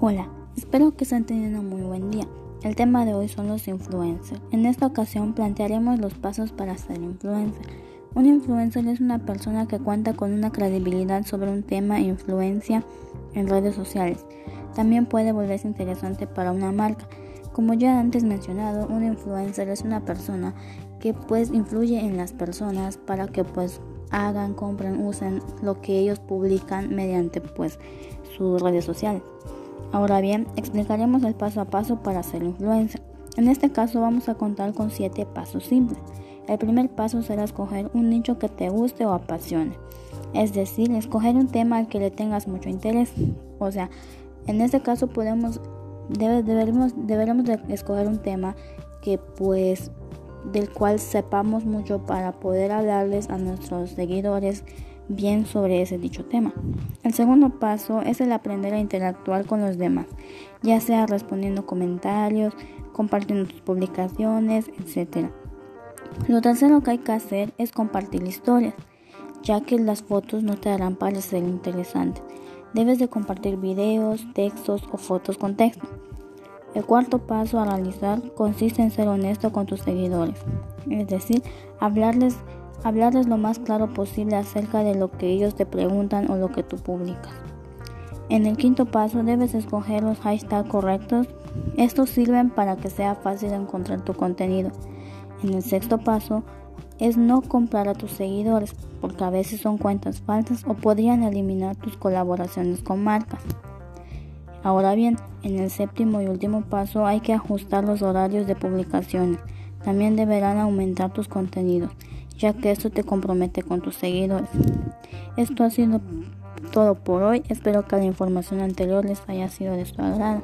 Hola, espero que estén teniendo un muy buen día. El tema de hoy son los influencers. En esta ocasión plantearemos los pasos para ser influencer. Un influencer es una persona que cuenta con una credibilidad sobre un tema e influencia en redes sociales. También puede volverse interesante para una marca. Como ya antes mencionado, un influencer es una persona que pues influye en las personas para que pues hagan, compren, usen lo que ellos publican mediante pues sus redes sociales. Ahora bien, explicaremos el paso a paso para ser influencer. En este caso vamos a contar con 7 pasos simples. El primer paso será escoger un nicho que te guste o apasione. Es decir, escoger un tema al que le tengas mucho interés. O sea, en este caso podemos deberemos, deberemos de escoger un tema que pues del cual sepamos mucho para poder hablarles a nuestros seguidores bien sobre ese dicho tema. El segundo paso es el aprender a interactuar con los demás, ya sea respondiendo comentarios, compartiendo tus publicaciones, etc. Lo tercero que hay que hacer es compartir historias, ya que las fotos no te harán parecer interesantes. Debes de compartir videos, textos o fotos con texto. El cuarto paso a realizar consiste en ser honesto con tus seguidores, es decir, hablarles hablarles lo más claro posible acerca de lo que ellos te preguntan o lo que tú publicas. En el quinto paso debes escoger los hashtags correctos. Estos sirven para que sea fácil encontrar tu contenido. En el sexto paso es no comprar a tus seguidores porque a veces son cuentas falsas o podrían eliminar tus colaboraciones con marcas. Ahora bien, en el séptimo y último paso hay que ajustar los horarios de publicaciones. También deberán aumentar tus contenidos ya que esto te compromete con tus seguidores. Esto ha sido todo por hoy. Espero que la información anterior les haya sido de su agrado.